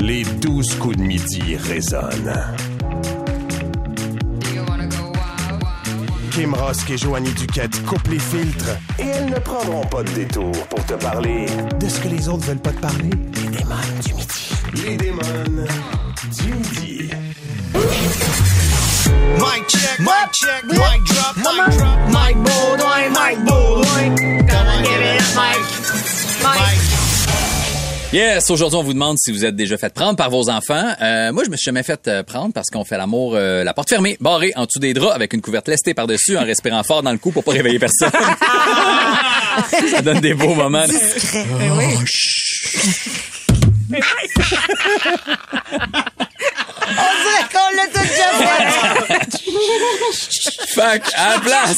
Les douze coups de midi résonnent. Kim Rosk et Joanie Duquette coupent les filtres et elles ne prendront pas de détour pour te parler de ce que les autres veulent pas te parler. Les démons du midi. Les démons du midi. Mic check, mic check, mic drop, mic drop, mic give it. Yes, aujourd'hui, on vous demande si vous êtes déjà fait prendre par vos enfants. Euh, moi, je me suis jamais fait euh, prendre parce qu'on fait l'amour euh, la porte fermée, barrée, en dessous des draps, avec une couverte lestée par-dessus, en respirant fort dans le cou pour pas réveiller personne. Ça donne des beaux moments. Discret. Oh, chut. On dirait qu'on l'a tout déjà fait. Que, à la place.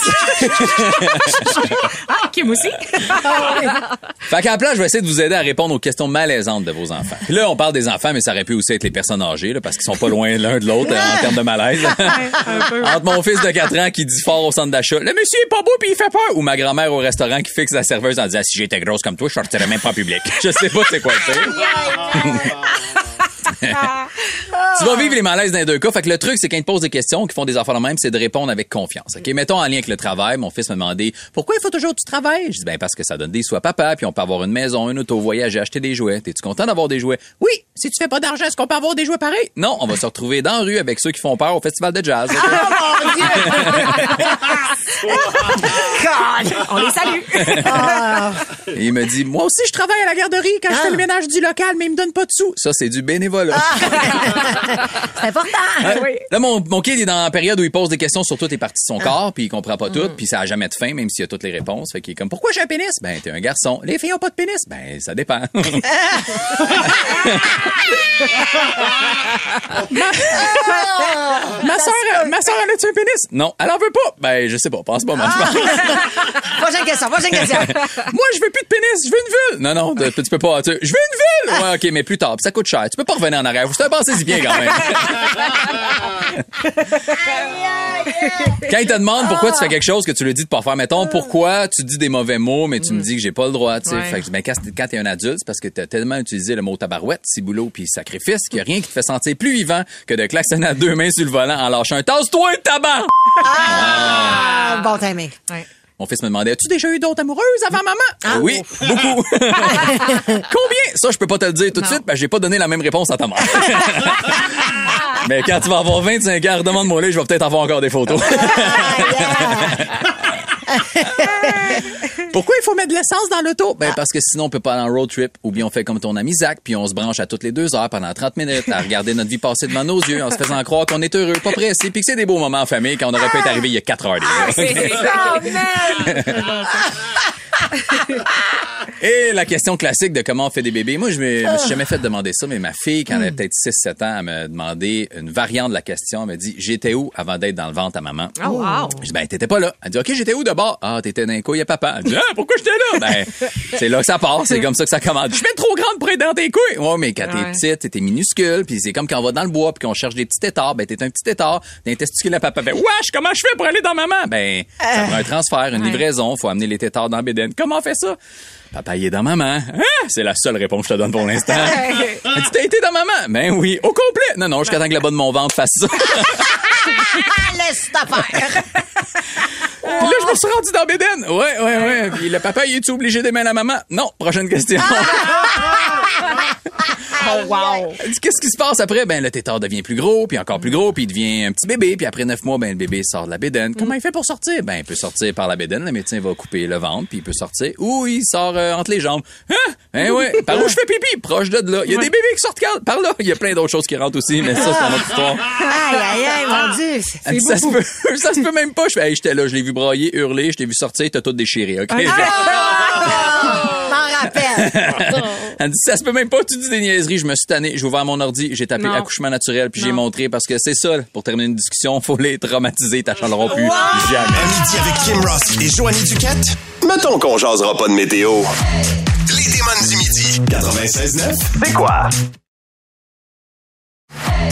Ah, Kim aussi. Fait qu'à la place, je vais essayer de vous aider à répondre aux questions malaisantes de vos enfants. Puis là, on parle des enfants, mais ça aurait pu aussi être les personnes âgées, là, parce qu'ils sont pas loin l'un de l'autre euh, en termes de malaise. Entre mon fils de 4 ans qui dit fort au centre d'achat, le monsieur est pas beau puis il fait peur, ou ma grand-mère au restaurant qui fixe la serveuse en disant, si j'étais grosse comme toi, je sortirais même pas en public. Je sais pas c'est quoi le. tu vas vivre les malaises dans les deux cas. Fait que le truc, c'est quand ils te posent des questions, qu'ils font des affaires de même, c'est de répondre avec confiance. OK? Mettons en lien avec le travail. Mon fils m'a demandé, pourquoi il faut toujours que tu travailles? Je dis, ben, parce que ça donne des sous à papa, puis on peut avoir une maison, une auto, voyager, acheter des jouets. T'es-tu content d'avoir des jouets? Oui! Si tu fais pas d'argent, est-ce qu'on peut avoir des jouets pareils? Non, on va se retrouver dans la rue avec ceux qui font peur au festival de jazz. On les salue. Et il me dit, moi aussi, je travaille à la garderie quand je fais le ménage du local, mais il me donne pas de sous. Ça, c'est du bénévolat. C'est important. Ouais. Là, mon, mon kid est dans la période où il pose des questions sur toutes les parties de son corps, puis il comprend pas toutes, puis ça a jamais de fin, même s'il a toutes les réponses. Fait qu'il est comme, pourquoi j'ai un pénis? Ben, t'es un garçon. Les filles ont pas de pénis? Ben, ça dépend. ma soeur, ma soeur, elle a-tu un pénis? Non, elle en veut pas. Ben, je sais pas, pas, moi. je pense. Prochaine question, prochaine question. Moi, je veux plus de pénis, je veux une vulve. Non, non, tu peux pas. tu- je veux une vulve. Ouais, ok, mais plus tard, puis ça coûte cher. Tu peux pas revenir en arrière. Vous si bien quand même. Quand il te demande pourquoi tu fais quelque chose que tu lui dis de pas faire, mettons, pourquoi tu dis des mauvais mots, mais tu me dis que j'ai pas le droit, tu sais. Ouais. Fait que, ben, quand, quand t'es un adulte, c'est parce que t'as tellement utilisé le mot tabarouette, ciboulot puis sacrifice qu'il y a rien qui te fait sentir plus vivant que de klaxonner à deux mains sur le volant en lâchant un tasse-toi, tabac! Ah, bon timing. Ouais. Mon fils me demandait, as-tu déjà eu d'autres amoureuses avant maman? oui, beaucoup. Combien? Ça, je peux pas te le dire tout de suite, parce que j'ai pas donné la même réponse à ta mère. Mais quand tu vas avoir 25 ans, demande-moi là, je vais peut-être avoir encore des photos. Pourquoi il faut mettre de l'essence dans l'auto? Ben, parce que sinon, on peut pas aller en road trip. Ou bien on fait comme ton ami Zach, puis on se branche à toutes les deux heures pendant 30 minutes à regarder notre vie passer devant nos yeux en se faisant croire qu'on est heureux, pas pressé, puis que c'est des beaux moments en famille quand on aurait pu être arrivé il y a 4 heures déjà. Et la question classique de comment on fait des bébés. Moi, je me, me suis jamais fait demander ça, mais ma fille, quand elle avait peut-être 6-7 ans, elle m'a demandé une variante de la question. Elle m'a dit, j'étais où avant d'être dans le ventre à maman? Oh, wow. Je dis, ben, t'étais pas là. Elle dit, OK, j'étais où Ah, t'étais dans les couilles à papa. Elle dit, ah, pourquoi j'étais là? Ben, c'est là que ça part. C'est comme ça que ça commence. Je suis trop grande pour être dans tes couilles. Ouais, mais quand Ouais. t'es petite, t'es minuscule, puis c'est comme quand on va dans le bois, puis qu'on cherche des petits tétards. Ben, t'es un petit tétard. D'un testicule à papa. Ben, wesh, comment je fais pour aller dans maman? Ben, ça prend un transfert, une Ouais. livraison. Faut amener les tétards dans Bédène. Comment on fait ça? Papa, il est dans maman. Hein? C'est la seule réponse que je te donne pour l'instant. Dit, t'as été dans maman? Ben oui, au complet. Non, non, jusqu'à temps que le bas de mon ventre fasse ça. Ah, laisse ta faire. Puis là, je me suis rendu dans Bédène. Ouais, ouais, ouais. Puis le papa, il est obligé d'aimer la maman? Non. Prochaine question. Oh, wow. Qu'est-ce qui se passe après? Ben, le tétard devient plus gros, puis encore plus gros, puis il devient un petit bébé, puis après neuf mois, ben, le bébé sort de la bédaine. Comment il fait pour sortir? Ben, il peut sortir par la bédaine, le médecin va couper le ventre, puis il peut sortir, ou il sort euh, entre les jambes. Hein? Hein, ouais. Par où je fais pipi? Proche de là. Il y a des bébés qui sortent quand- par là. Il y a plein d'autres choses qui rentrent aussi, mais ça, c'est une autre histoire. Aïe, aïe, aïe, mon Dieu. Ça se peut, ça se peut même pas. Je fais, hey, j'étais là, je l'ai vu brailler, hurler, je t'ai vu sortir, t'as tout déchiré, ok? Rappelle. Elle dit, ça se peut même pas, tu dis des niaiseries, je me suis tanné, j'ai ouvert mon ordi, j'ai tapé Non. accouchement naturel, puis j'ai montré parce que c'est ça, pour terminer une discussion, faut les traumatiser, t'achanderont plus jamais. À midi avec Kim Ross et Joanie Duquette, mettons qu'on jasera pas de météo. Les démons du midi. 96.9, c'est quoi?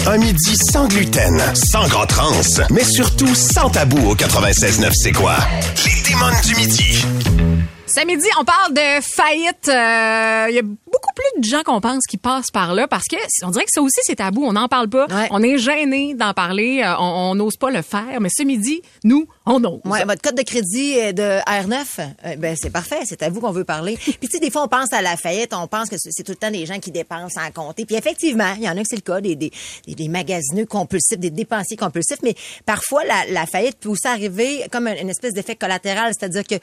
Un midi sans gluten, sans gras trans, mais surtout sans tabou au 96.9, c'est quoi? Les démons du midi. Samedi, on parle de faillite. euh, Il y a beaucoup plus de gens qu'on pense qui passent par là parce que on dirait que ça aussi c'est tabou, on n'en parle pas, Ouais. on est gêné d'en parler, euh, on n'ose pas le faire, mais ce midi, nous, on ose. Ouais, votre code de crédit de R9, euh, ben c'est parfait, c'est à vous qu'on veut parler. Puis tu sais, des fois on pense à la faillite, on pense que c'est tout le temps des gens qui dépensent sans compter. Puis effectivement, il y en a que c'est le cas, des, des, magasineux compulsifs, des dépensiers compulsifs, mais parfois la, la faillite peut aussi arriver comme un- une espèce d'effet collatéral, c'est-à-dire que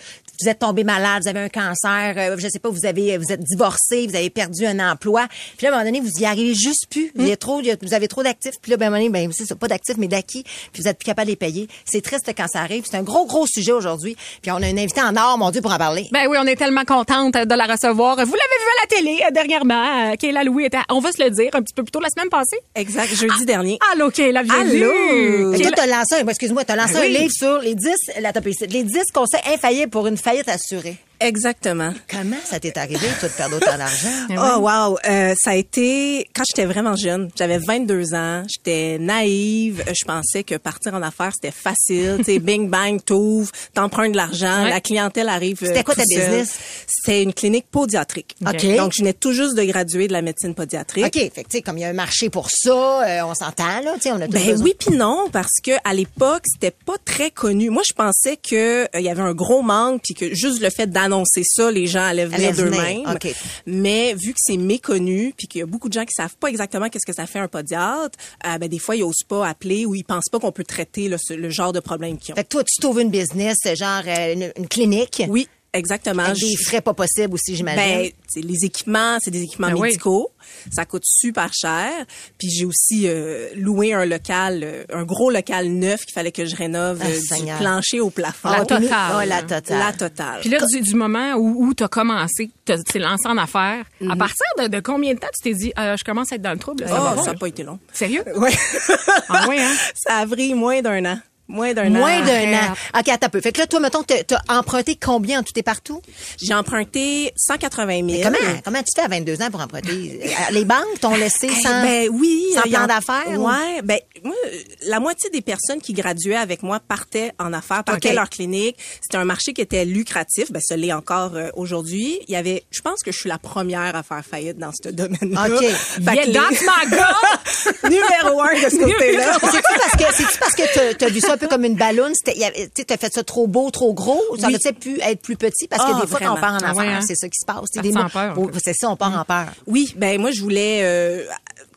vous êtes tombé malade, vous avez un cancer, euh, je sais pas, vous avez vous êtes divorcé, vous avez perdu un emploi. Puis là, à un moment donné, vous y arrivez juste plus. Vous, avez trop, vous avez trop d'actifs. Puis là, ben, à un moment donné, ben, c'est pas d'actifs, mais d'acquis. Puis vous êtes plus capable de les payer. C'est triste quand ça arrive. C'est un gros, gros sujet aujourd'hui. Puis on a un invité en or, mon Dieu, pour en parler. Ben oui, on est tellement contente de la recevoir. Vous l'avez vu à la télé euh, dernièrement. Euh, Kayla Louis était, on va se le dire, un petit peu plus tôt la semaine passée. Exact, jeudi dernier. Allô, Kayla, bienvenue. Allô? Kayla- toi, t'as lancé, un- excuse-moi, t'as lancé Ben un livre sur les 10, la les 10 conseils infaillibles pour une faillite assurée. Exactement. Comment ça t'est arrivé, toi, de perdre autant d'argent? Oh wow, Euh, ça a été quand j'étais vraiment jeune, j'avais 22 ans, j'étais naïve, je pensais que partir en affaires c'était facile, tu sais bing bang t'ouvres, t'empruntes de l'argent, Ouais. la clientèle arrive euh, C'était quoi tout ta seul. business? C'était une clinique podiatrique. OK. Donc je venais tout juste de graduer de la médecine podiatrique. OK, fait que, tu sais, comme il y a un marché pour ça, euh, on s'entend, là, tu sais, on a tous Ben besoin. oui puis non parce que à l'époque c'était pas très connu. Moi je pensais que euh, il y avait un gros manque puis que juste le fait d'annoncer ça les gens allaient venir d'eux-mêmes. Mais vu que c'est méconnu puis qu'il y a beaucoup de gens qui savent pas exactement qu'est-ce que ça fait un podiatre, euh, ben des fois ils osent pas appeler ou ils pensent pas qu'on peut traiter le genre de problème qu'ils ont. Fait que toi, tu t'ouvres une business, genre euh, une, une clinique. Oui, exactement. Avec des frais pas possibles aussi, j'imagine. Ben, c'est les équipements, c'est des équipements Ben oui. médicaux. Ça coûte super cher. Puis j'ai aussi euh, loué un local, euh, un gros local neuf qu'il fallait que je rénove Ah, euh, du Seigneur. plancher au plafond. La Ah, puis nous- totale. ah, la totale. La totale. Puis là, du, du moment où, où tu as commencé, tu t'es lancé en affaires, à partir de, de combien de temps tu t'es dit, euh, je commence à être dans le trouble? là, ça va oh, pas, ça n'a là? pas été long. Sérieux? Ouais. Ah oui, hein? ça a pris moins d'un an. Moins d'un an. Moins d'un an. OK, attends un peu. Fait que là, toi, mettons, t'as emprunté combien en tout et partout? J'ai emprunté 180 000. Comment, comment tu fais à 22 ans pour emprunter? Euh, Les banques t'ont laissé Eh sans... ben oui, sans plan d'affaires, ou? Ouais, ben moi la moitié des personnes qui graduaient avec moi partaient en affaires, partaient leur clinique. C'était un marché qui était lucratif, ben ça l'est encore euh, aujourd'hui. Il y avait je pense que je suis la première à faire faillite dans ce domaine-là. Ok. Fait Yeah, les- that's my numéro un de ce côté-là. C'est-tu parce que, c'est-tu parce que t'as- t'as vu ça un peu comme une ballonne? Tu t'as fait ça trop beau, trop gros? Ça Oui. aurait pu être plus petit? Parce que Ah, des fois, quand on part en Ah affaires, ouais, hein? c'est ça qui se passe. C'est Ça des sent mots- peur, Oh, c'est ça, on part en peur. Oui, ben moi je voulais euh,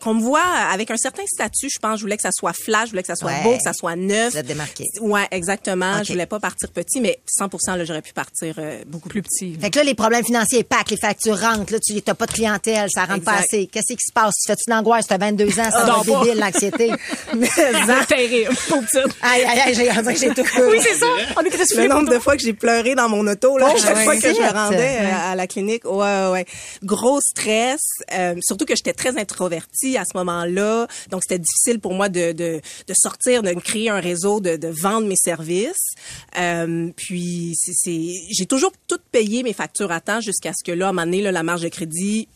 qu'on me voit avec un certain statut, je pense, je voulais que ça soit flash, je voulais que ça soit Ouais. beau, que ça soit neuf. Tu vas te démarquer. Ouais, exactement. Je voulais pas partir petit, mais 100 là, j'aurais pu partir euh, beaucoup Plus petit. Fait que là, les problèmes financiers pack, les factures rentrent, là, tu n'as pas de clientèle, ça rentre pas assez. Qu'est-ce qui se passe? Tu fais-tu de l'angoisse? Tu as 22 ans, ça non, va pas. débile, l'anxiété. C'est terrible, petite. aïe, aïe, aïe, j'ai tout fait. Oui, c'est ça. On est Le nombre de fois que j'ai pleuré dans mon auto là, à chaque ouais. fois que je me rendais euh, à la clinique, ouais ouais, ouais. Gros stress, euh, surtout que j'étais très introvertie à ce moment-là, donc c'était difficile pour moi de, de, de sortir, de créer un réseau, de, de vendre mes services. Euh, puis c'est, j'ai toujours tout payé mes factures à temps jusqu'à ce que là à un moment donné là, la marge de crédit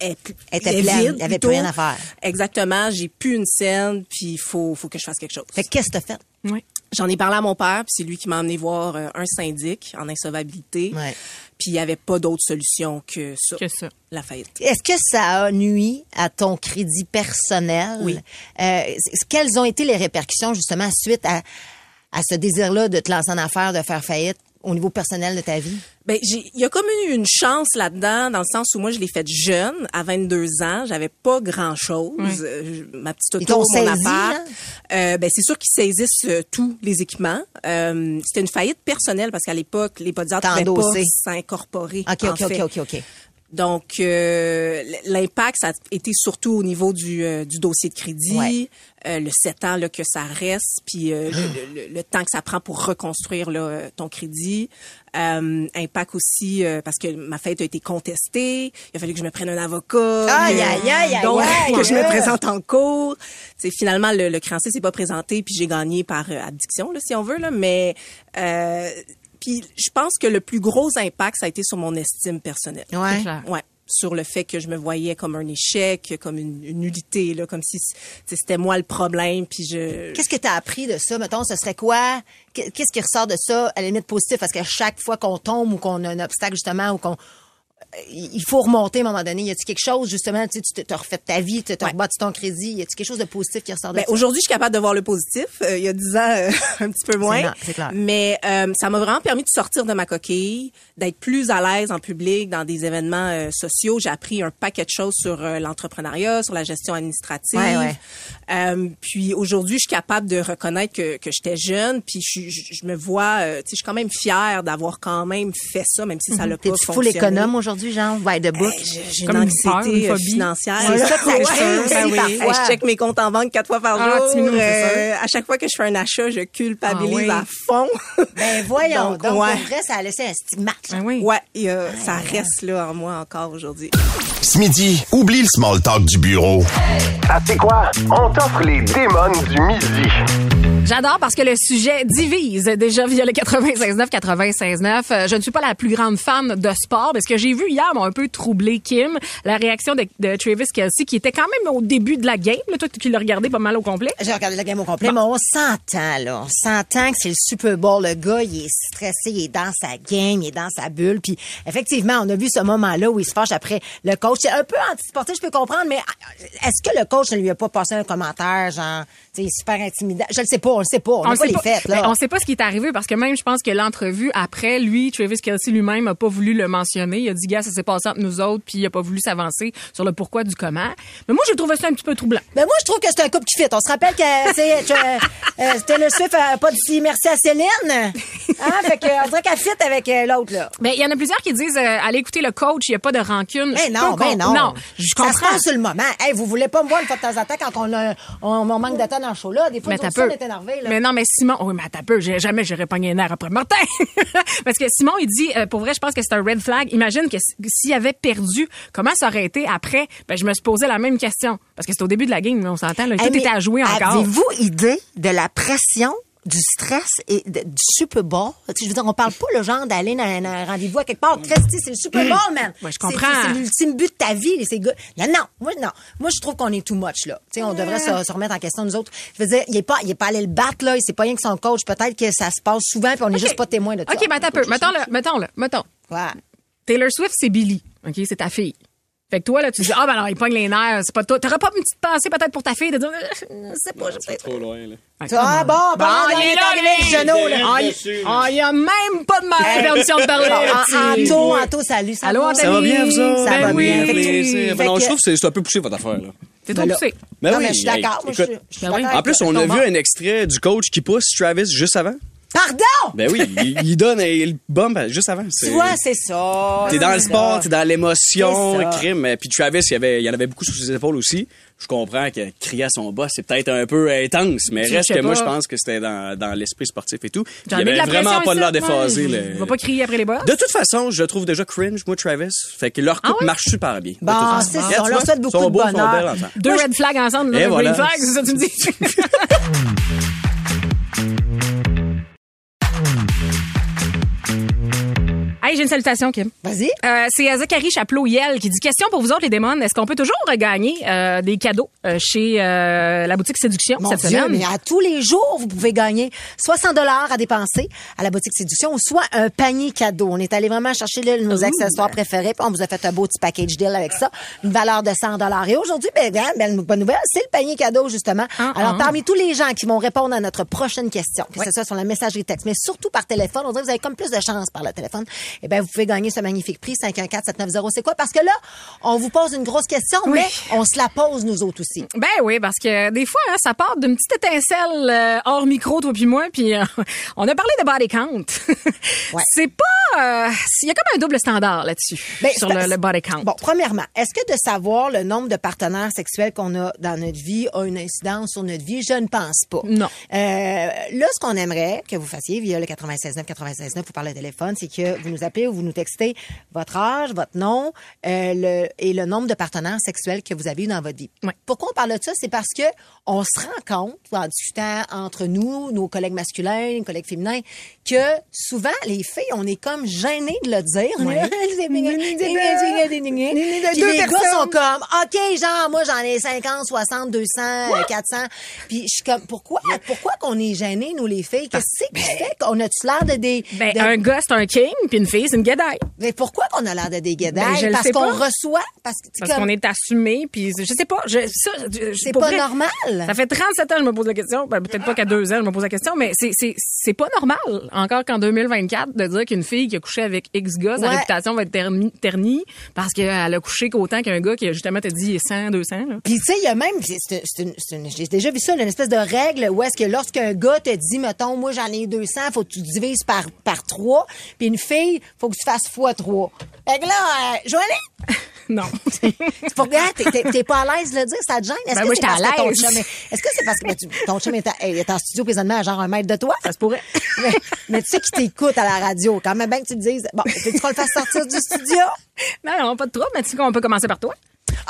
Elle était pleine, vide, il y avait plus rien à faire. Exactement, j'ai plus une scène, puis il faut faut que je fasse quelque chose. Fait que qu'est-ce que t'as fait? Oui. J'en ai parlé à mon père, puis c'est lui qui m'a amené voir euh, un syndic en insolvabilité. Ouais. Puis il n'y avait pas d'autre solution que ça. Que ça. La faillite. Est-ce que ça a nuit à ton crédit personnel? Oui. Euh, quelles ont été les répercussions, justement, suite à, à ce désir-là de te lancer en affaires, de faire faillite au niveau personnel de ta vie? Ben, j'ai, il y a comme eu une chance là-dedans, dans le sens où moi, je l'ai faite jeune, à 22 ans. J'avais pas grand-chose. Euh, ma petite auto, mon saisi, appart. Euh, ben, c'est sûr qu'ils saisissent euh, tous les équipements. Euh, c'était une faillite personnelle parce qu'à l'époque, les podiatres T'as ne pouvaient pas s'incorporer. OK, en OK, OK, fait. OK, OK. Donc, euh, l'impact, ça a été surtout au niveau du, euh, du dossier de crédit, Ouais. euh, le 7 ans là, que ça reste, puis euh, le, le- le temps que ça prend pour reconstruire là, ton crédit. Euh, impact aussi, euh, parce que ma fête a été contestée, il a fallu que je me prenne un avocat. Aïe, aïe, aïe, aïe, Donc, que je me présente en cours. C'est finalement, le, le créancier s'est pas présenté, puis j'ai gagné par abdiction, là, si on veut, là, mais... Puis je pense que le plus gros impact, ça a été sur mon estime personnelle. Ouais. Ouais, sur le fait que je me voyais comme un échec, comme une, une nullité, là, comme si tu sais, c'était moi le problème, puis je. Qu'est-ce que tu as appris de ça? Mettons, ce serait quoi? Qu'est- Qu'est-ce qui ressort de ça, à la limite positif? Parce que chaque fois qu'on tombe ou qu'on a un obstacle, justement, ou qu'on il faut remonter à un moment donné. Y a-tu quelque chose, justement, tu sais, tu t'as refait ta vie, tu t'as Ouais. rebâti ton crédit. Y a-tu quelque chose de positif qui ressort de Ben, aujourd'hui, je suis capable de voir le positif. Euh, il y a 10 ans, euh, un petit peu moins. c'est clair. Mais euh, ça m'a vraiment permis de sortir de ma coquille, d'être plus à l'aise en public dans des événements euh, sociaux. J'ai appris un paquet de choses sur euh, l'entrepreneuriat, sur la gestion administrative. Ouais, ouais. Euh, puis aujourd'hui, je suis capable de reconnaître que, que j'étais jeune. Puis je, je, je me vois, euh, tu sais, je suis quand même fière d'avoir quand même fait ça, même si ça l'a pas T'es-tu full fonctionné. économe aujourd'hui, genre, by the book? Hey, j'ai- une une peur, anxiété une euh, phobie. financière. C'est ça que ça Ouais, aussi ben oui. parfois. Hey, Je check mes comptes en banque quatre fois par Ah, jour. Euh, à chaque fois que je fais un achat, je culpabilise Ah oui. à fond. Ben voyons, donc, Donc, ouais. pour vrai, ça a laissé un stigmate. Ben oui. Ouais, et, euh, ça reste là en moi encore aujourd'hui. Ce midi, oublie le small talk du bureau. Ah, c'est quoi? On t'offre les démons du midi. J'adore parce que le sujet divise déjà via le 96.9, 96.9. Euh, Je ne suis pas la plus grande fan de sport, mais ce que j'ai vu hier m'a un peu troublé Kim. La réaction de, de Travis Kelsey, qui était quand même au début de la game. Là, toi, qui l'as regardé pas mal au complet. J'ai regardé la game au complet, mais on s'entend, là. On s'entend que c'est le Super Bowl. Le gars, il est stressé, il est dans sa game, il est dans sa bulle. Puis, effectivement, on a vu ce moment-là où il se fâche après le coach. C'est un peu antisportif, je peux comprendre, mais est-ce que le coach ne lui a pas passé un commentaire, genre, tu sais, super intimidant? Je le sais pas, on le sait pas. On n'a le pas sait les fêtes, là. Ben, on sait pas ce qui est arrivé parce que même, je pense que l'entrevue après, lui, Travis Kelsey lui-même a pas voulu le mentionner. Il a dit, gars, ça s'est passé entre nous autres, puis il a pas voulu s'avancer sur le pourquoi du comment. Mais moi, j'ai trouvé ça un petit peu troublant. Ben moi, je trouve que c'est un couple qui fit. On se rappelle que c'est euh, euh, Taylor Swift a pas dit merci à Céline. Hein? Fait que, on dirait qu'elle fit avec euh, l'autre, là. Ben, il y en a plusieurs qui disent, euh, allez écouter le coach, il y a pas de rancune. Je non, com- non. Non, je Ça se comprends. passe sur le moment. Hey, vous voulez pas me voir une fois de temps en temps quand on, a, on, on manque de temps dans le show là. Des fois, Mais on est là. Mais non, mais Simon, oui, mais t'as peu. Jamais j'aurais pogné un air après Martin. Parce que Simon, il dit, euh, pour vrai, je pense que c'est un red flag. Imagine que s'il avait perdu, comment ça aurait été après? Ben, je me suis posé la même question. Parce que c'est au début de la game, on s'entend, là. Tout Hey, était à jouer encore. Avez-vous idée de la pression du stress et de- du Super Bowl. Je veux dire, on parle pas le genre d'aller dans un, un rendez-vous à quelque part. Christy, c'est le Super Bowl, man. Ouais, je comprends. C'est l'ultime but de ta vie. Non, non, moi, non. Moi, je trouve qu'on est too much, là. On devrait se, se remettre en question, nous autres. Je veux dire, il est pas, il est pas allé le battre, là. C'est pas rien que son coach. Peut-être que ça se passe souvent, puis on est juste pas témoin de ça. OK, mais attends un peu. Mettons-le, mettons-le, mettons. Ouais. Taylor Swift, c'est Billy. OK, c'est ta fille. Fait que toi, là, tu dis, ah, ben alors, il pogne les nerfs, c'est pas toi. T'aurais pas une petite pensée peut-être pour ta fille de dire, Euh, je sais pas, je sais pas. Trop loin, là. Ah, bon, bon, Bon, on il est arrivé lui. Genoux, là. Ah, il- Ah, a même pas de ma permission de parler. Anto, Anto, salut. Ça Allô? Ça va bien, vous? Ça Ben va oui. bien. Non, je trouve que c'est c'est un peu poussé, votre affaire, là. T'es trop Ben poussé. Ben oui, mais je suis d'accord. En plus, on a vu un extrait du coach qui pousse Travis juste avant? Pardon! Ben oui, il, il donne euh, le bump juste avant. Tu vois, c'est ça. T'es dans le sport, t'es dans l'émotion, crime. Puis Travis, il y, avait, il y en avait beaucoup sur ses épaules aussi. Je comprends que crier à son boss, c'est peut-être un peu intense, mais Je reste que moi, je pense que c'était dans, dans l'esprit sportif et tout. Puis il de avait la vraiment pas ici, l'air déphasé. Il va pas crier après les boss. De toute façon, je trouve déjà cringe, moi, Travis. Fait que leur couple Ah ouais? marche super bien. De Bon, c'est ça. On leur souhaite beaucoup de bonheur. Deux red flags ensemble, Et là, voilà. green flags, c'est ça que tu me dis? Hey, j'ai une salutation, Kim. Vas-y. Euh, c'est Zachary Chaplot-Yel qui dit Question pour vous autres, les démons. Est-ce qu'on peut toujours regagner euh, des cadeaux euh, chez la boutique Séduction Mon cette Dieu, semaine? mais à tous les jours, vous pouvez gagner 60 dollars à dépenser à la boutique Séduction ou soit un panier cadeau. On est allé vraiment chercher là, nos accessoires préférés puis on vous a fait un beau petit package deal avec ça, une valeur de 100 dollars. Et aujourd'hui, ben, bonne nouvelle, c'est le panier cadeau justement. Ah, Alors ah. parmi tous les gens qui vont répondre à notre prochaine question, que ce soit sur la messagerie texte, mais surtout par téléphone, on dirait que vous avez comme plus de chance par le téléphone. Eh ben vous pouvez gagner ce magnifique prix 514 790. C'est quoi? Parce que là, on vous pose une grosse question, Oui. mais on se la pose nous autres aussi. Ben oui, parce que des fois, hein, ça part d'une petite étincelle euh, hors micro, toi puis moi, puis euh, on a parlé de body count. Ouais. C'est pas... euh, Il y a comme un double standard là-dessus, Ben, sur le, le body count. Bon, premièrement, est-ce que de savoir le nombre de partenaires sexuels qu'on a dans notre vie a une incidence sur notre vie? Je ne pense pas. Non. Euh, là, ce qu'on aimerait que vous fassiez via le 96.9, 96.9, vous parlez au téléphone, c'est que vous nous appelez ou vous nous textez votre âge, votre nom euh, le, et le nombre de partenaires sexuels que vous avez eu dans votre vie. Pourquoi on parle de ça? C'est parce que on se rend compte, en discutant entre nous, nos collègues masculins, nos collègues féminins, que souvent, les filles, on est comme gênés de le dire. Puis les gars sont comme, OK, genre, moi, j'en ai 50, 60, 200, euh, 400. Puis je suis comme, pourquoi, pourquoi qu'on est gênés, nous, les filles? Qu'est-ce que qui fait qu'on a-tu l'air de des... Ben, de- un gars, c'est un king, puis une fille, filles, c'est une guédaille. Mais pourquoi qu'on a l'air de des Ben, guédailles? le parce qu'on reçoit? Parce Parce comme- qu'on est assumé, puis je sais pas, je, ça, je- c'est pas vrai, normal. Ça fait 37 ans que je me pose la question. Ben, peut-être pas qu'à deux ans, je me pose la question, mais c'est, c'est, c'est pas normal, encore qu'en 2024, de dire qu'une fille qui a couché avec X gars, sa réputation va être terni- ternie parce qu'elle a couché qu'autant qu'un gars qui, justement, t'a dit 100, 200. Là. Puis tu sais, il y a même, c'est- une- une- j'ai déjà vu ça, une espèce de règle où est-ce que lorsqu'un gars te dit, mettons, moi j'en ai 200, faut que tu divises par par trois, puis une fille, faut que tu fasses fois trois. Fait que là, euh, Joanie, Non. c'est pour t'es- pas à l'aise de le dire, ça te gêne? Est-ce Ben, que c'est parce à que ton l'aise. chum est- Est-ce que c'est parce que ben, tu- ton chum est, à- est en studio présentement à genre un mètre de toi? ça se pourrait. mais, mais tu sais qui t'écoute à la radio, quand même bien que tu te dises, bon, tu qu'on le fasse sortir du studio? non, non, pas de trouble, mais tu sais qu'on peut commencer par toi.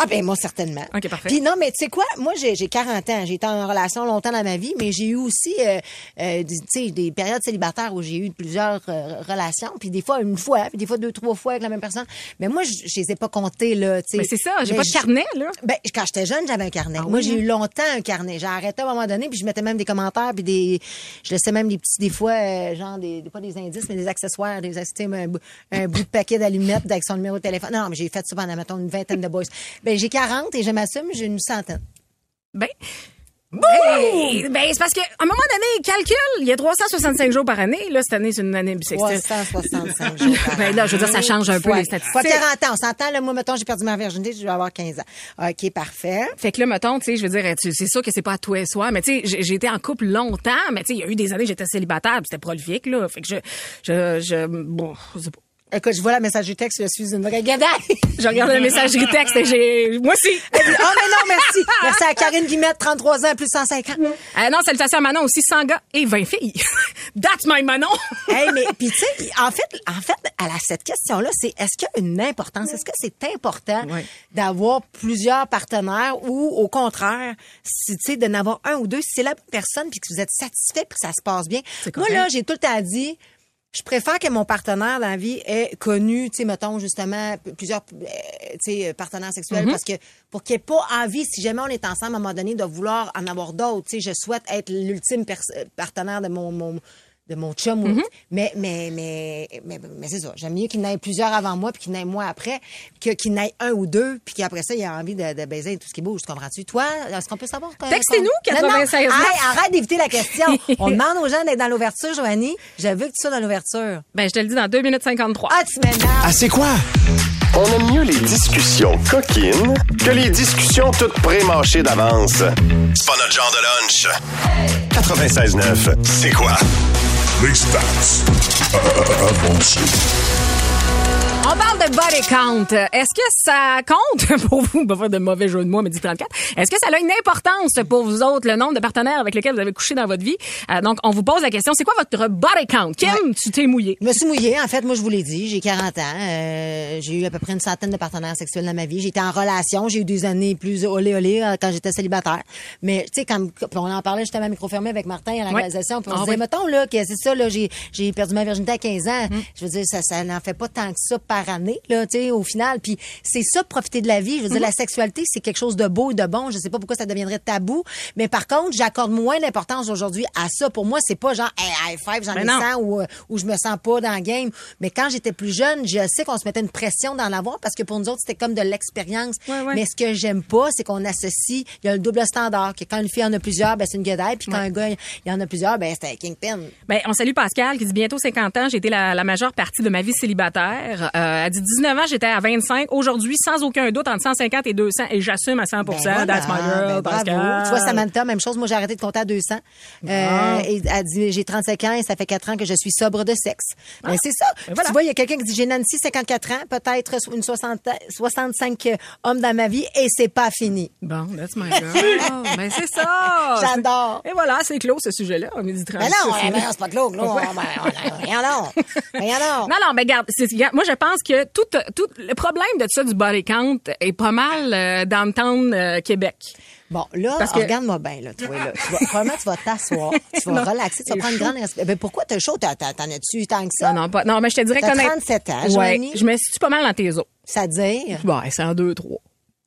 Ah ben moi certainement. OK, parfait. Puis non, mais tu sais quoi, moi j'ai j'ai 40 ans, j'ai été en relation longtemps dans ma vie, mais j'ai eu aussi euh, euh, des- tu sais des périodes célibataires où j'ai eu plusieurs euh, relations, puis des fois une fois, puis des fois deux trois fois avec la même personne. Mais moi je les ai pas comptées là, tu sais. Mais c'est ça, j'ai pas de carnet, là. Ah Ben quand j'étais jeune, j'avais un carnet. moi oui, j'ai hein? eu longtemps un carnet. J'ai arrêté à un moment donné, puis je mettais même des commentaires puis des je laissais même des petits des fois euh, genre des pas des indices mais des accessoires, des un, bout- un bout de paquet d'allumettes avec son numéro de téléphone. Non, mais j'ai fait ça pendant mettons une vingtaine de boys. Ben j'ai 40 et je m'assume, j'ai une centaine. Ben. Ben, ben, c'est parce qu'à un moment donné, calcul, il y a 365 jours par année. Là, cette année, c'est une année bissextile. 365 jours. par Ben là, je veux dire, ça change un peu Fois- les statistiques. Fois 40 ans, on s'entend, là, moi, mettons, j'ai perdu ma virginité, je vais avoir 15 ans. OK, parfait. Fait que là, mettons, tu sais, je veux dire, c'est sûr que c'est pas à toi et soi, mais tu sais, j'ai été en couple longtemps, mais tu sais, il y a eu des années j'étais célibataire, puis c'était prolifique, là. Fait que je, je, je, bon, je sais pas. Écoute, je vois la messagerie texte, je suis une vraie gadaille. Je regarde le messagerie texte et j'ai, moi aussi. Oh, mais non, merci. Merci à Karine Guimette, 33 ans, plus 150. Euh, non, salutations à Manon aussi, 100 gars et 20 filles. That's my Manon. hey, mais puis tu sais, en fait, en fait, à la, cette question-là, c'est est-ce qu'il y a une importance Est-ce que c'est important d'avoir plusieurs partenaires ou au contraire, si tu sais, de n'avoir un ou deux, si c'est la bonne personne puis que vous êtes satisfait puis que ça se passe bien. Moi là, j'ai tout le temps dit. Je préfère que mon partenaire dans la vie ait connu, tu sais, mettons, justement, plusieurs, euh, tu sais, partenaires sexuels, Mm-hmm. parce que, pour qu'il n'y ait pas envie, si jamais on est ensemble, à un moment donné, de vouloir en avoir d'autres, tu sais, je souhaite être l'ultime euh, partenaire de mon, mon, de mon chum. ou- Mm-hmm. Mais, mais, mais, mais, mais c'est ça. J'aime mieux qu'il n'aille plusieurs avant moi puis qu'il n'aille moi après que qu'il n'aille un ou deux puis qu'après ça, il a envie de, de baiser tout ce qui bouge. Tu comprends-tu? Toi, est-ce qu'on peut savoir? que- Textez-nous, qu'on- Non, non, 96 arrête, arrête d'éviter la question. On demande aux gens d'être dans l'ouverture, Joanie. Je veux que tu sois dans l'ouverture. Ben, je te le dis dans 2 minutes 53. Ah, tu m'énerves. Ah, c'est quoi? On aime mieux les discussions coquines que les discussions toutes pré-mâchées d'avance. C'est pas notre genre de lunch. 96.9, c'est quoi? Les stats. On parle de body count. Est-ce que ça compte pour vous? Pas faire de mauvais jeu de mots, mais dit 34. Est-ce que ça a une importance pour vous autres, le nombre de partenaires avec lesquels vous avez couché dans votre vie? Euh, donc, on vous pose la question, c'est quoi votre body count? Kim, tu t'es mouillé. Je me suis mouillée. En fait, moi, je vous l'ai dit, j'ai 40 ans. Euh, j'ai eu à peu près une centaine de partenaires sexuels dans ma vie. J'étais en relation. J'ai eu des années plus olé olé euh, quand j'étais célibataire. Mais, tu sais, quand on en parlait justement à micro fermé avec Martin à la Ouais. réalisation. Puis on Ah se disait, oui. mettons, là, que c'est ça, là, j'ai, j'ai perdu ma virginité à 15 ans. Mm. Je veux dire, ça, ça n'en fait pas tant que ça par année, là, tu sais, au final. Puis c'est ça, profiter de la vie. Je veux dire, la sexualité, c'est quelque chose de beau et de bon. Je sais pas pourquoi ça deviendrait tabou. Mais par contre, j'accorde moins d'importance aujourd'hui à ça. Pour moi, c'est pas genre, hey, high five, j'en Mais ai non. 100 ou, euh, ou je me sens pas dans le game. Mais quand j'étais plus jeune, je sais qu'on se mettait une pression d'en avoir parce que pour nous autres, c'était comme de l'expérience. Ouais, ouais. Mais ce que j'aime pas, c'est qu'on associe, il y a le double standard, que quand une fille en a plusieurs, ben c'est une guédaille, puis quand un gars, il en a plusieurs, ben c'est un kingpin. Ben, on salue Pascal qui dit bientôt 50 ans. J'ai été la, la majeure partie de ma vie célibataire. Euh, elle dit 19 ans, j'étais à 25. Aujourd'hui, sans aucun doute, entre 150 et 200. Et j'assume à 100 Ben voilà, That's my girl, ben. Pascal. Tu vois, Samantha, même chose. Moi, j'ai arrêté de compter à 200. Euh, et elle dit, j'ai 35 ans et ça fait 4 ans que je suis sobre de sexe. Ben, c'est ça. ben voilà. Tu vois, il y a quelqu'un qui dit, j'ai Nancy, 54 ans, peut-être une 60, 65 hommes dans ma vie et c'est pas fini. Bon, that's my girl. ben, c'est ça. J'adore. Et voilà, c'est clos, ce sujet-là. On est dit Ben non, non, c'est pas Claude, là. Ben, on- Rien non. Rien non. Non, non, mais regarde, moi, je pense que tout, tout le problème de ça du body count est pas mal euh, dans le town euh, Québec. Bon, là, Parce que- regarde-moi bien, là, toi, là. Tu vas, probablement, tu vas t'asseoir, tu vas Non, relaxer, tu vas prendre une grande respiration. Ben, pourquoi t'as chaud? T'en as-tu tant que ça? Non, non, pas, non, mais je te dirais connaître. 37 ans, ouais, Joanie. je me situe pas mal dans tes os. C'est-à-dire? Bon, c'est en deux, trois.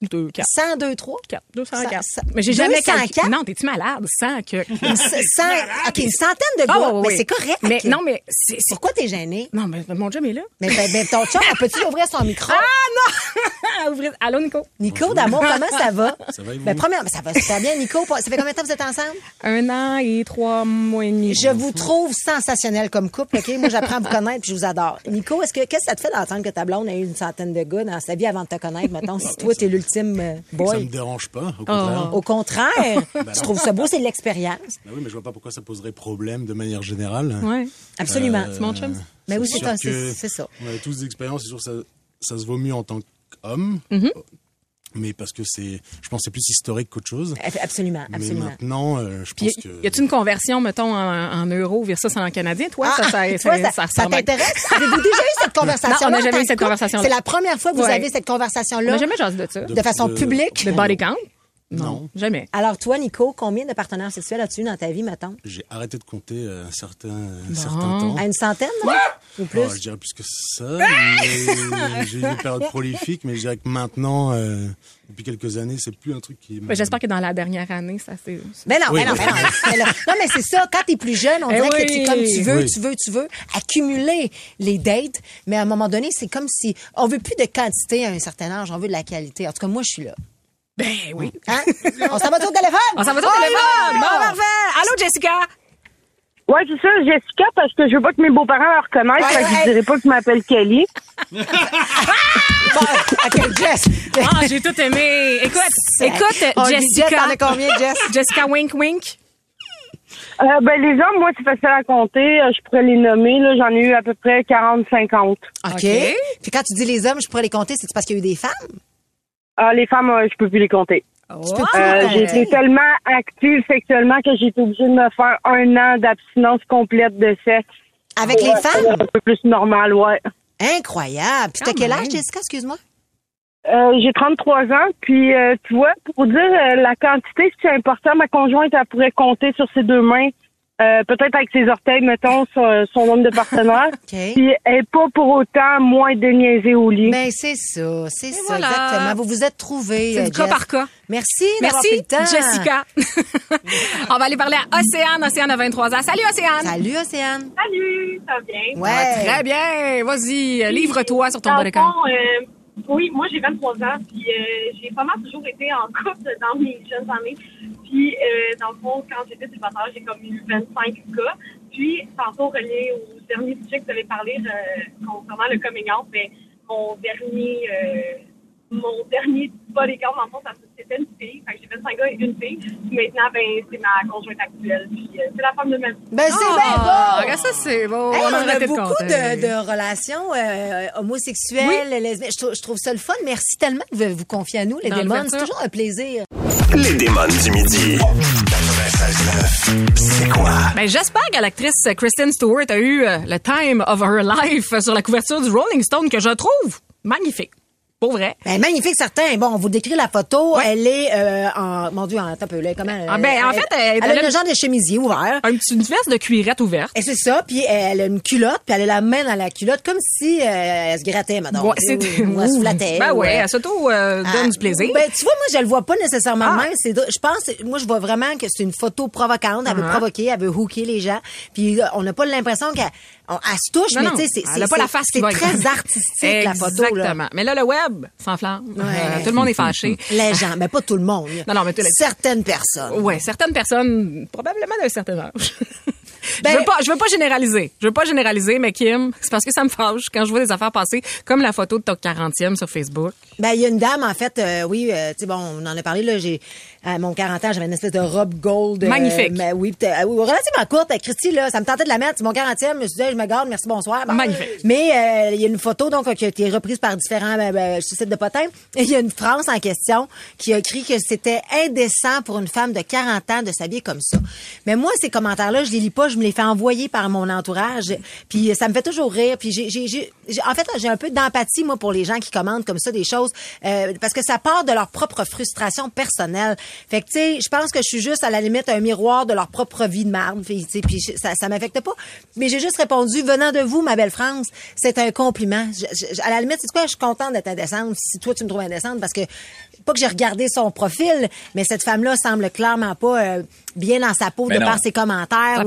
2, 4. 100, 2, 3? 4, 204. Ça- ça- Mais j'ai jamais 204? calculé. Non, t'es-tu malade? 100 que. OK, une centaine de gars. Ah, mais c'est correct. Mais non, mais c'est. Pourquoi t'es gêné? Non, mais mon job est là. Mais ben, ben, ton chum, peux-tu ouvrir son micro? Ah, Ouvrir- Allô, Nico? Nico, d'amour, comment ça va? Ça va? Ben, première, ça va super bien, Nico. Ça fait combien de temps que vous êtes ensemble? Un an et trois mois et demi. Je vous trouve sensationnel comme couple, OK? Moi, j'apprends à vous connaître puis je vous adore. Nico, est-ce que, qu'est-ce que ça te fait d'entendre que ta blonde a eu une centaine de gars dans sa vie avant de te connaître, mettons, si toi, t'es l'ultime euh, Ça boy? me dérange pas, au contraire. Au contraire, tu trouves ça beau, c'est de l'expérience? Bah oui, mais je vois pas pourquoi ça poserait problème de manière générale. Ouais. Absolument. Euh, C'est mon chum? Mais oui, c'est ça. On a tous des expériences, c'est sûr que ça, ça se vaut mieux en tant qu'homme. Mm-hmm. Mais parce que c'est, je pense que c'est plus historique qu'autre chose. Absolument, Mais absolument. maintenant, euh, je pense y, que... y a-tu une conversion, mettons, en, en euros versus en canadien? Toi, ça, ça, Ah, ça, toi, ça, ça ça t'intéresse? Avez-vous déjà eu cette conversation-là? Non, on n'a jamais eu cette couple? conversation-là. C'est la première fois que vous Ouais. avez cette On conversation-là n'a jamais jasé de ça. de façon de- publique? De body count? Non. Jamais. Alors toi, Nico, combien de partenaires sexuels as-tu eu dans ta vie, mettons? J'ai arrêté de compter euh, un certain, un certain temps. À une centaine, non? Ou plus? Oh, je dirais plus que ça. mais j'ai eu des périodes prolifiques, mais je dirais que maintenant, euh, depuis quelques années, c'est plus un truc qui... Ben, J'espère que dans la dernière année, ça s'est. Mais non, Oui, mais non, oui. mais non. Non, mais c'est ça. Quand t'es plus jeune, on Eh dirait que c'est comme tu veux, Oui. tu veux, tu veux, accumuler les dates. Mais à un moment donné, c'est comme si on veut plus de quantité à un certain âge, on veut de la qualité. En tout cas, moi, je suis là. Ben oui. Hein? on s'en va au téléphone? On s'en va au téléphone? Bon, parfait. Allô, Jessica? Ouais, c'est ça, Jessica, parce que je veux pas que mes beaux-parents la reconnaissent, Ouais, fait que ouais. je dirais pas que je m'appelle Kelly. Bon, OK, Jess. Ah, j'ai tout aimé. Écoute, écoute, On lui dit, Jessica. T'en as combien, Jess? Jessica Wink Wink. Euh, ben, les hommes, moi, c'est facile à compter. Euh, Je pourrais les nommer, là. J'en ai eu à peu près 40-50. OK. OK. Puis quand tu dis les hommes, je pourrais les compter, c'est parce qu'il y a eu des femmes? Ah, les femmes, je peux plus les compter. Tu peux-tu Euh, été tellement active sexuellement que j'ai été obligée de me faire un an d'abstinence complète de sexe. Avec les femmes? Un peu plus normal, ouais. Incroyable. Puis t'as quel âge. Jessica? Excuse-moi? Euh, j'ai 33 ans, puis euh, tu vois, pour dire euh, la quantité, c'est important, ma conjointe, elle pourrait compter sur ses deux mains, euh, peut-être avec ses orteils, mettons, son, son nombre de partenaires. OK. Puis elle est pas pour autant moins de niaiser au lit. Ben, c'est ça, c'est ça, voilà. exactement. Vous vous êtes trouvés. C'est euh, du cas Jess. par cas. Merci d'avoir pris Merci, le temps. Jessica. On va aller parler à Océane. Océane a 23 ans. Salut, Océane. Salut, Océane. Salut, ça va bien? Ouais. Très bien. Vas-y, euh, livre-toi sur ton Dans oui, moi j'ai 23 ans, puis euh, j'ai pas mal toujours été en couple dans mes jeunes années. Puis, euh, dans le fond, quand j'étais célibataire, j'ai comme eu 25 gars. Puis, tantôt, relié au dernier sujet que vous avez parlé euh, concernant le coming out, ben, mon dernier, euh, mon dernier bodyguard, dans le fond, c'était une fille. Fait que j'ai 25 gars et une fille. Puis maintenant, ben, c'est ma conjointe actuelle. Puis, euh, c'est la femme de ma vie. Ben, c'est bien beau. regarde, ça, c'est beau. Hey, on on a beaucoup de, de relations euh, homosexuelles, lesbiennes. Je, trouve- je trouve ça le fun. Merci tellement de vous confier à nous, les Dans démons. C'est toujours un plaisir. Les démons du midi. 96.9. C'est quoi? Ben, j'espère que l'actrice Kristen Stewart a eu euh, le time of her life sur la couverture du Rolling Stone que je trouve magnifique. Pour vrai. Ben, magnifique, certain. Bon, on vous décrit la photo. Elle est euh, en... Mon Dieu, en un peu, là, comment... Ah, ben, en fait, elle- elle, elle a un genre de chemisier ouvert. Un petit, une veste de cuirette ouverte. Et c'est ça, puis elle a une culotte, puis elle a la main dans la culotte, comme si euh, elle se grattait, madame. Ouais, c'est- Ou, elle se flattait. Ben ou, ouais, euh, elle s'auto euh, donne Ah, du plaisir. Ben, tu vois, moi, je le vois pas nécessairement Ah. même. C'est, je pense, moi, je vois vraiment que c'est une photo provocante. Elle veut Ah. provoquer, elle veut hooker les gens. Puis, euh, on n'a pas l'impression qu'elle on- elle se touche, Non, mais tu sais, c'est, pas la face qui va très artistique, la photo, là. Exactement. Mais là, le web s'enflamme. Ouais. Euh, tout le monde est fâché. Les gens, mais pas tout le monde. Non, non, mais Certaines personnes. Ouais, certaines personnes, probablement d'un certain âge. Ben- je veux pas, je veux pas généraliser. Je veux pas généraliser, mais Kim, c'est parce que ça me fâche quand je vois des affaires passer, comme la photo de ton 40e sur Facebook. Ben, il y a une dame, en fait, euh, oui, euh, tu sais, bon, on en a parlé, là, j'ai, à mon 40 ans, j'avais une espèce de robe gold. euh, Magnifique. mais oui, euh, relativement courte. Euh, Christy, là, ça me tentait de la mettre. C'est mon 40e. Je me suis dit, je me garde, merci, bonsoir. Bon. Magnifique. Mais, euh, il y a une photo, donc, qui a été reprise par différents, ben, ben, sites de potins. Il y a une France en question qui a écrit que c'était indécent pour une femme de 40 ans de s'habiller comme ça. Mais moi, ces commentaires-là, je les lis pas, je me les fait envoyer par mon entourage. Puis ça me fait toujours rire. Puis j'ai, j'ai, en fait, j'ai un peu d'empathie, moi, pour les gens qui commandent comme ça des choses. euh, parce que ça part de leur propre frustration personnelle. Fait que, tu sais, je pense que je suis juste, à la limite, un miroir de leur propre vie de marde. Puis, puis ça, ça m'affecte pas. Mais j'ai juste répondu, venant de vous, ma belle France, c'est un compliment. Je- à la limite, c'est quoi, je suis contente d'être indécente si toi, tu me trouves indécente parce que, pas que j'ai regardé son profil, mais cette femme-là semble clairement pas euh, bien dans sa peau Ben de non. par ses commentaires.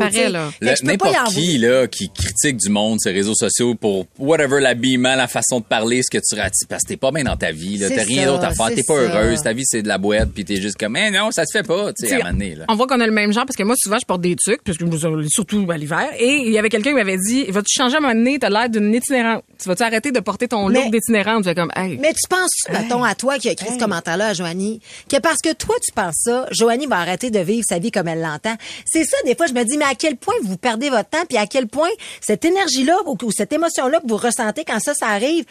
N'importe qui là, qui critique du monde, ses réseaux sociaux pour whatever l'habillement, la façon de parler, ce que tu rates, parce que t'es pas bien dans ta vie. T'as rien d'autre à faire. T'es pas ça. heureuse. Ta vie, c'est de la boîte. Puis t'es juste comme, mais non, ça se fait pas. Tu sais, à un T'sais, moment donné, là. On voit qu'on a le même genre parce que moi souvent je porte des trucs parce que surtout à l'hiver et il y avait quelqu'un qui m'avait dit vas-tu changer à un moment donné? T'as l'air d'une itinérante tu vas-tu arrêter de porter ton look d'itinérante tu fais comme hey Mais tu penses, mettons, à toi qui a écrit ce commentaire-là à Joanie, que parce que toi, tu penses ça, Joanie va arrêter de vivre sa vie comme elle l'entend. C'est ça, des fois, je me dis, mais à quel point vous perdez votre temps, puis à quel point cette énergie-là ou, ou cette émotion-là que vous ressentez quand ça, ça arrive,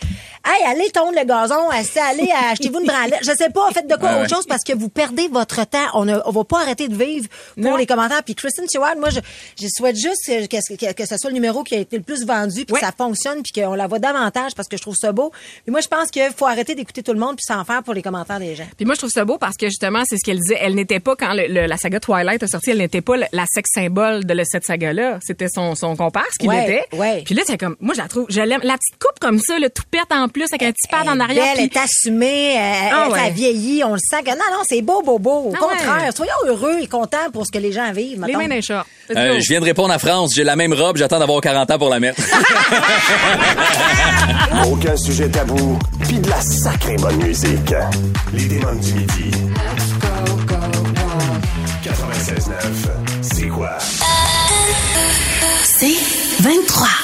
hey, allez tondre le gazon, allez, achetez-vous une branlette, je sais pas, faites de quoi autre ouais. chose parce que vous perdez votre temps. On ne on va pas arrêter de vivre pour Non. les commentaires. Puis Kristen Stewart, moi, je, je souhaite juste que, que, que, que ce soit le numéro qui a été le plus vendu, puis que ça fonctionne, puis qu'on la voit davantage parce que je trouve ça beau. Mais moi, je pense qu'il faut arrêter d'écouter tout le monde puis s'en faire pour les commentaires des gens. Puis moi, je trouve ça beau parce que justement, c'est ce qu'elle disait. Elle n'était pas, quand le- le- la saga Twilight a sorti, elle n'était pas la sexe symbole de le- cette saga-là. C'était son, son comparse qui Ouais, l'était. ouais. Puis là, c'est comme, moi, je la trouve, je l'aime. La petite coupe comme ça, le tout pète en plus avec un petit pad en arrière. Elle puis- est assumée, elle, Ah elle- ouais. ça vieillit, on le sent que non, non, c'est beau, beau, beau. Au Ah contraire, ouais. soyons heureux et contents pour ce que les gens vivent. les mains dans les Euh, je viens de répondre à France. J'ai la même robe. J'attends d'avoir 40 ans pour la mettre. Aucun sujet tabou, puis de la sacrée bonne musique. Les démons du midi. 96.9, c'est quoi? C'est 23.